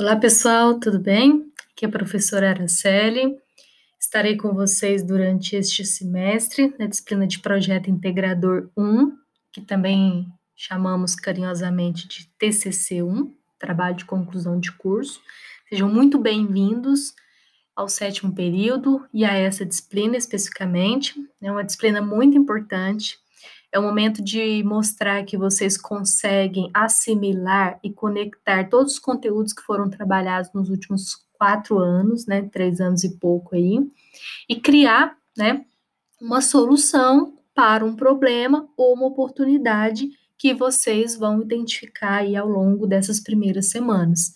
Olá, pessoal, tudo bem? Aqui é a professora Araceli. Estarei com vocês durante este semestre na disciplina de Projeto Integrador 1, que também chamamos carinhosamente de TCC1, Trabalho de Conclusão de Curso. Sejam muito bem-vindos ao sétimo período e a essa disciplina especificamente. É uma disciplina muito importante é o momento de mostrar que vocês conseguem assimilar e conectar todos os conteúdos que foram trabalhados nos últimos quatro anos, né, três anos e pouco aí, e criar, né, uma solução para um problema ou uma oportunidade que vocês vão identificar aí ao longo dessas primeiras semanas.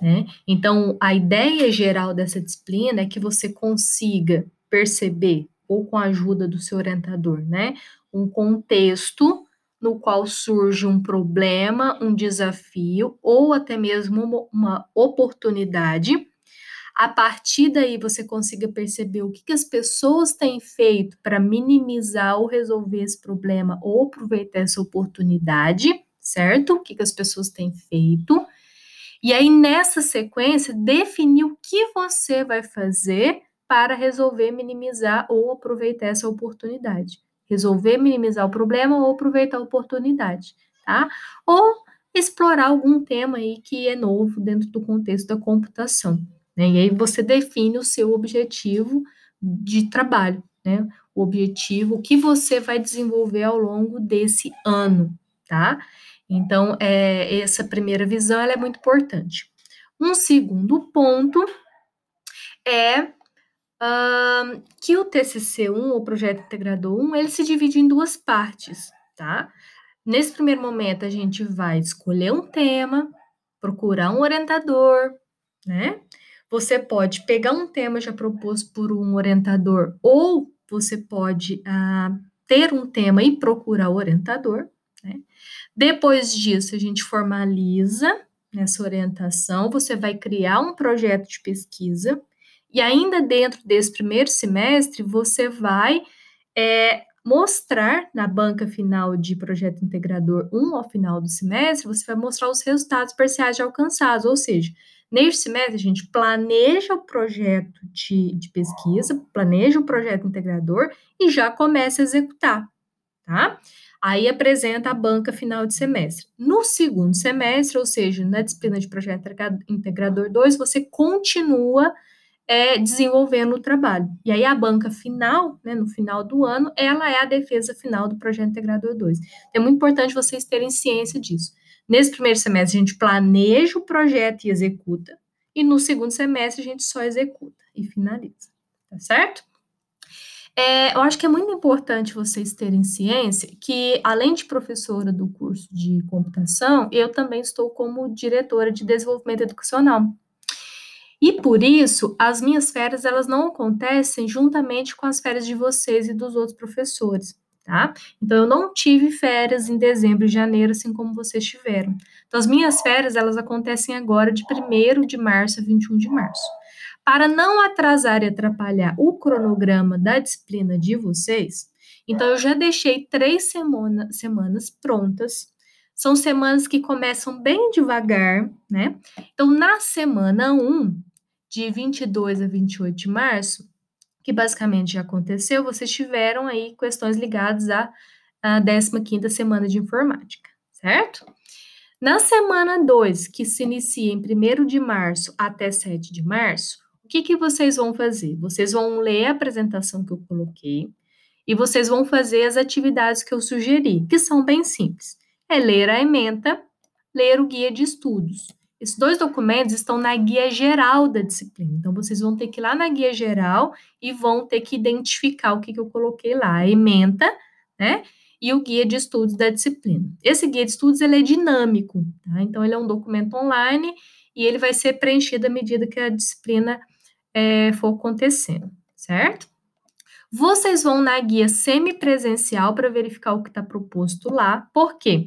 Né? Então, a ideia geral dessa disciplina é que você consiga perceber, ou com a ajuda do seu orientador, né, um contexto no qual surge um problema, um desafio ou até mesmo uma oportunidade. A partir daí você consiga perceber o que, que as pessoas têm feito para minimizar ou resolver esse problema ou aproveitar essa oportunidade, certo? O que, que as pessoas têm feito. E aí, nessa sequência, definir o que você vai fazer para resolver minimizar ou aproveitar essa oportunidade resolver minimizar o problema ou aproveitar a oportunidade, tá? Ou explorar algum tema aí que é novo dentro do contexto da computação, né? E aí você define o seu objetivo de trabalho, né? O objetivo, que você vai desenvolver ao longo desse ano, tá? Então, é, essa primeira visão é muito importante. Um segundo ponto é que o TCC1, o Projeto Integrador 1, ele se divide em duas partes, tá? Nesse primeiro momento, a gente vai escolher um tema, procurar um orientador, né? Você pode pegar um tema já proposto por um orientador, ou você pode uh, ter um tema e procurar o orientador, né? Depois disso, a gente formaliza nessa orientação, você vai criar um projeto de pesquisa, e ainda dentro desse primeiro semestre, você vai é, mostrar na banca final de projeto integrador 1 ao final do semestre, você vai mostrar os resultados parciais alcançados, ou seja, neste semestre a gente planeja o projeto de, de pesquisa, planeja o projeto integrador e já começa a executar, tá? Aí apresenta a banca final de semestre. No segundo semestre, ou seja, na disciplina de projeto integrador 2, você continua é, desenvolvendo o trabalho. E aí a banca final, né, no final do ano, ela é a defesa final do projeto integrador 2. É muito importante vocês terem ciência disso. Nesse primeiro semestre a gente planeja o projeto e executa, e no segundo semestre a gente só executa e finaliza, tá certo? É, eu acho que é muito importante vocês terem ciência que, além de professora do curso de computação, eu também estou como diretora de desenvolvimento educacional. E por isso, as minhas férias elas não acontecem juntamente com as férias de vocês e dos outros professores, tá? Então eu não tive férias em dezembro e janeiro assim como vocês tiveram. Então as minhas férias elas acontecem agora de 1 de março a 21 de março. Para não atrasar e atrapalhar o cronograma da disciplina de vocês, então eu já deixei três semana, semanas prontas são semanas que começam bem devagar, né? Então, na semana 1, de 22 a 28 de março, que basicamente já aconteceu, vocês tiveram aí questões ligadas à, à 15ª semana de informática, certo? Na semana 2, que se inicia em 1 de março até 7 de março, o que, que vocês vão fazer? Vocês vão ler a apresentação que eu coloquei e vocês vão fazer as atividades que eu sugeri, que são bem simples. É ler a ementa, ler o guia de estudos. Esses dois documentos estão na guia geral da disciplina. Então, vocês vão ter que ir lá na guia geral e vão ter que identificar o que, que eu coloquei lá, a ementa, né? E o guia de estudos da disciplina. Esse guia de estudos ele é dinâmico, tá? Então, ele é um documento online e ele vai ser preenchido à medida que a disciplina é, for acontecendo, certo? Vocês vão na guia semipresencial para verificar o que está proposto lá. Por quê?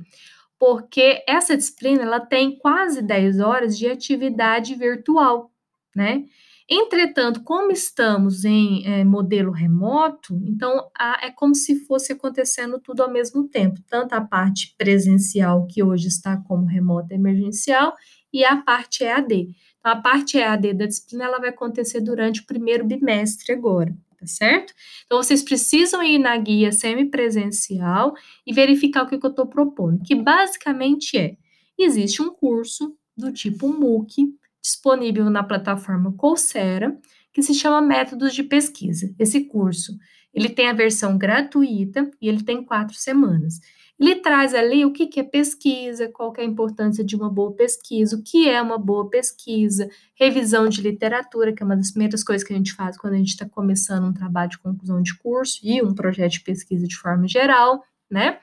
Porque essa disciplina ela tem quase 10 horas de atividade virtual, né? Entretanto, como estamos em é, modelo remoto, então a, é como se fosse acontecendo tudo ao mesmo tempo, tanto a parte presencial, que hoje está como remota emergencial, e a parte EAD. Então, a parte EAD da disciplina ela vai acontecer durante o primeiro bimestre agora, tá certo? Então, vocês precisam ir na guia semipresencial e verificar o que, que eu estou propondo, que basicamente é, existe um curso do tipo MOOC, disponível na plataforma Coursera, que se chama Métodos de Pesquisa. Esse curso, ele tem a versão gratuita e ele tem quatro semanas. Ele traz ali o que, que é pesquisa, qual é a importância de uma boa pesquisa, o que é uma boa pesquisa, revisão de literatura, que é uma das primeiras coisas que a gente faz quando a gente está começando um trabalho de conclusão de curso e um projeto de pesquisa de forma geral, né?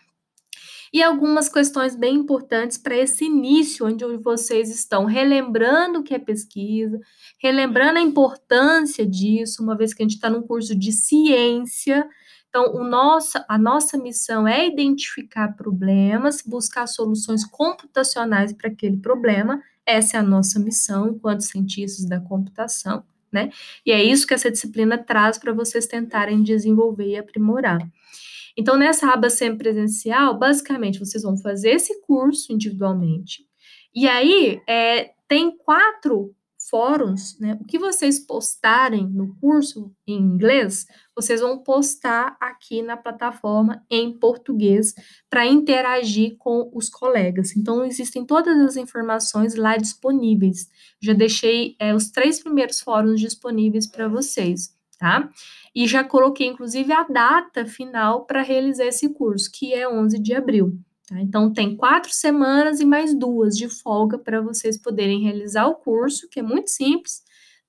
e algumas questões bem importantes para esse início, onde vocês estão relembrando o que é pesquisa, relembrando a importância disso, uma vez que a gente está num curso de ciência. Então, o a nossa missão é identificar problemas, buscar soluções computacionais para aquele problema. Essa é a nossa missão enquanto cientistas da computação, né? E é isso que essa disciplina traz para vocês tentarem desenvolver e aprimorar. Então, nessa aba semipresencial, basicamente, vocês vão fazer esse curso individualmente. E aí, é, tem quatro fóruns, né? O que vocês postarem no curso em inglês, vocês vão postar aqui na plataforma em português para interagir com os colegas. Então, existem todas as informações lá disponíveis. Já deixei é, os três primeiros fóruns disponíveis para vocês tá? E já coloquei, inclusive, a data final para realizar esse curso, que é 11 de abril. Tá? Então, tem quatro semanas e mais duas de folga para vocês poderem realizar o curso, que é muito simples,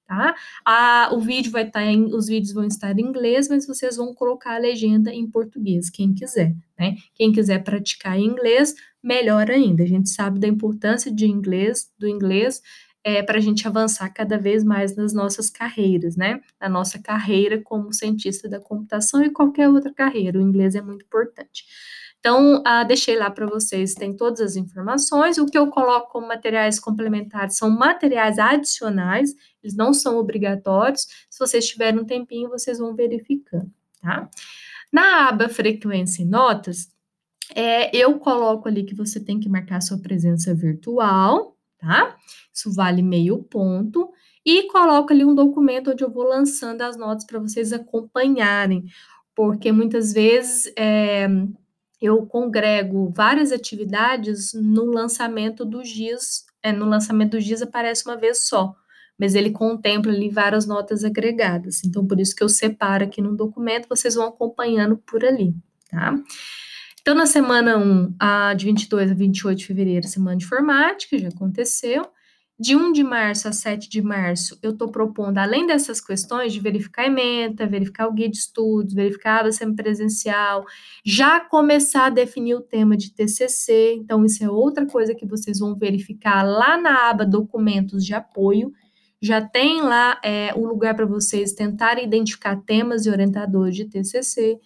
tá? A, o vídeo vai estar tá em, os vídeos vão estar em inglês, mas vocês vão colocar a legenda em português, quem quiser, né? Quem quiser praticar em inglês, melhor ainda. A gente sabe da importância de inglês, do inglês, é, para a gente avançar cada vez mais nas nossas carreiras, né? Na nossa carreira como cientista da computação e qualquer outra carreira. O inglês é muito importante. Então, ah, deixei lá para vocês, tem todas as informações. O que eu coloco como materiais complementares são materiais adicionais, eles não são obrigatórios. Se vocês tiverem um tempinho, vocês vão verificando, tá? Na aba frequência e notas, é, eu coloco ali que você tem que marcar sua presença virtual, tá? Isso vale meio ponto. E coloco ali um documento onde eu vou lançando as notas para vocês acompanharem, porque muitas vezes é, eu congrego várias atividades no lançamento dos dias, é, no lançamento dos dias aparece uma vez só, mas ele contempla ali várias notas agregadas. Então, por isso que eu separo aqui no documento, vocês vão acompanhando por ali, tá? Então, na semana 1, a de 22 a 28 de fevereiro, semana de informática, já aconteceu. De 1 de março a 7 de março, eu estou propondo, além dessas questões de verificar a ementa, verificar o guia de estudos, verificar a semipresencial, já começar a definir o tema de TCC. Então, isso é outra coisa que vocês vão verificar lá na aba Documentos de Apoio. Já tem lá é, o lugar para vocês tentarem identificar temas e orientadores de TCC.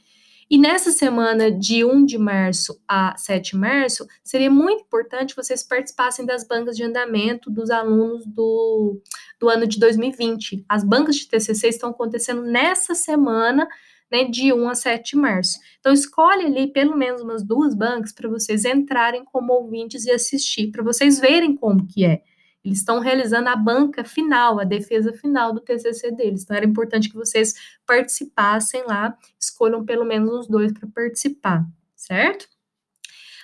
E nessa semana de 1 de março a 7 de março, seria muito importante vocês participassem das bancas de andamento dos alunos do, do ano de 2020. As bancas de TCC estão acontecendo nessa semana, né, de 1 a 7 de março. Então, escolhe ali pelo menos umas duas bancas para vocês entrarem como ouvintes e assistir, para vocês verem como que é. Eles estão realizando a banca final, a defesa final do TCC deles. Então, era importante que vocês participassem lá, escolham pelo menos uns dois para participar, certo?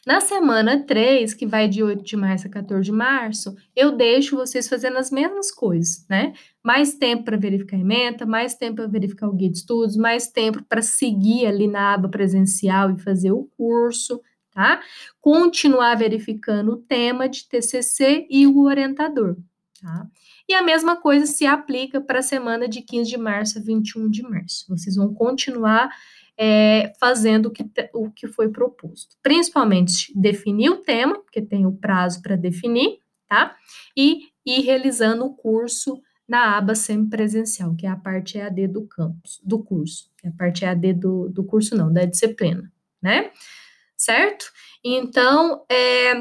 Na semana 3, que vai de 8 de março a 14 de março, eu deixo vocês fazendo as mesmas coisas, né? Mais tempo para verificar a ementa, mais tempo para verificar o guia de estudos, mais tempo para seguir ali na aba presencial e fazer o curso, tá? Continuar verificando o tema de TCC e o orientador, tá? E a mesma coisa se aplica para a semana de 15 de março a 21 de março. Vocês vão continuar é, fazendo o que, o que foi proposto. Principalmente definir o tema, porque tem o prazo para definir, tá? E ir realizando o curso na aba semipresencial, que é a parte EAD do campus, do curso. É a parte EAD do, do curso, não, da disciplina, né? Certo? Então, é,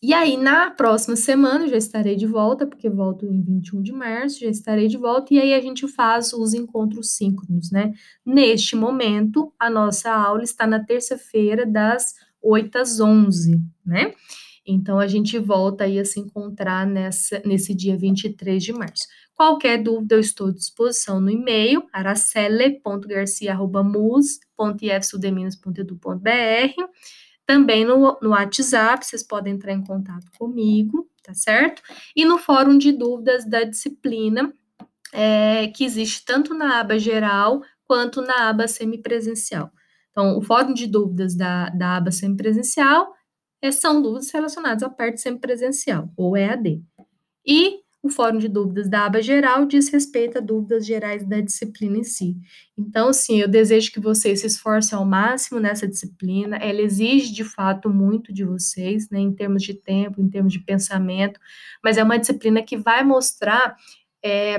e aí, na próxima semana, já estarei de volta, porque volto em 21 de março, já estarei de volta, e aí a gente faz os encontros síncronos, né? Neste momento, a nossa aula está na terça-feira, das 8 às 11, né? Então, a gente volta aí a se encontrar nessa, nesse dia 23 de março. Qualquer dúvida, eu estou à disposição no e-mail, aracele.garcia.mus.ifsudeminas.edu.br. Também no, no WhatsApp, vocês podem entrar em contato comigo, tá certo? E no fórum de dúvidas da disciplina, é, que existe tanto na aba geral quanto na aba semipresencial. Então, o fórum de dúvidas da, da aba semipresencial são dúvidas relacionadas à parte semipresencial, ou EAD. E o fórum de dúvidas da aba geral diz respeito a dúvidas gerais da disciplina em si. Então, sim, eu desejo que vocês se esforcem ao máximo nessa disciplina. Ela exige, de fato, muito de vocês, né, em termos de tempo, em termos de pensamento, mas é uma disciplina que vai mostrar é,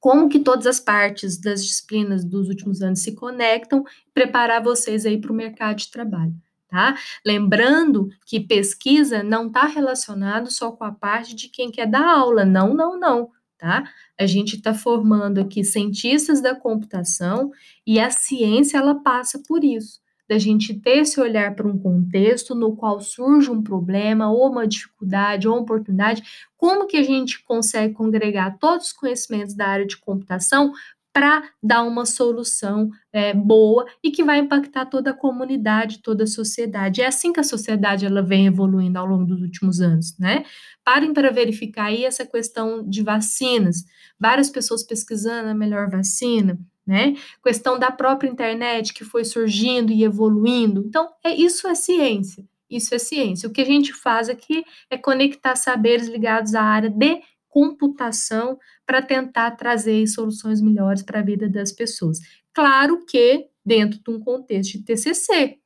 como que todas as partes das disciplinas dos últimos anos se conectam, preparar vocês aí para o mercado de trabalho tá? Lembrando que pesquisa não está relacionado só com a parte de quem quer dar aula, não, não, não, tá? A gente está formando aqui cientistas da computação e a ciência ela passa por isso, da gente ter esse olhar para um contexto no qual surge um problema ou uma dificuldade ou uma oportunidade, como que a gente consegue congregar todos os conhecimentos da área de computação para dar uma solução é, boa e que vai impactar toda a comunidade, toda a sociedade. É assim que a sociedade ela vem evoluindo ao longo dos últimos anos, né? Parem para verificar aí essa questão de vacinas. Várias pessoas pesquisando a melhor vacina, né? Questão da própria internet que foi surgindo e evoluindo. Então, é isso é ciência. Isso é ciência. O que a gente faz aqui é conectar saberes ligados à área de computação para tentar trazer soluções melhores para a vida das pessoas. Claro que dentro de um contexto de TCC,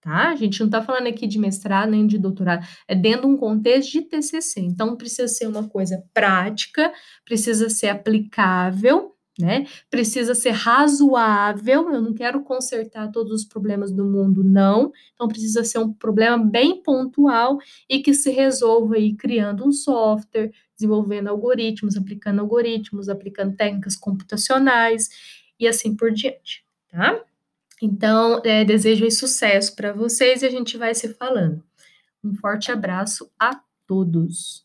tá? A gente não está falando aqui de mestrado nem de doutorado, é dentro de um contexto de TCC. Então precisa ser uma coisa prática, precisa ser aplicável né? Precisa ser razoável. Eu não quero consertar todos os problemas do mundo, não. Então precisa ser um problema bem pontual e que se resolva aí criando um software, desenvolvendo algoritmos, aplicando algoritmos, aplicando técnicas computacionais e assim por diante, tá? Então, é, desejo sucesso para vocês e a gente vai se falando. Um forte abraço a todos.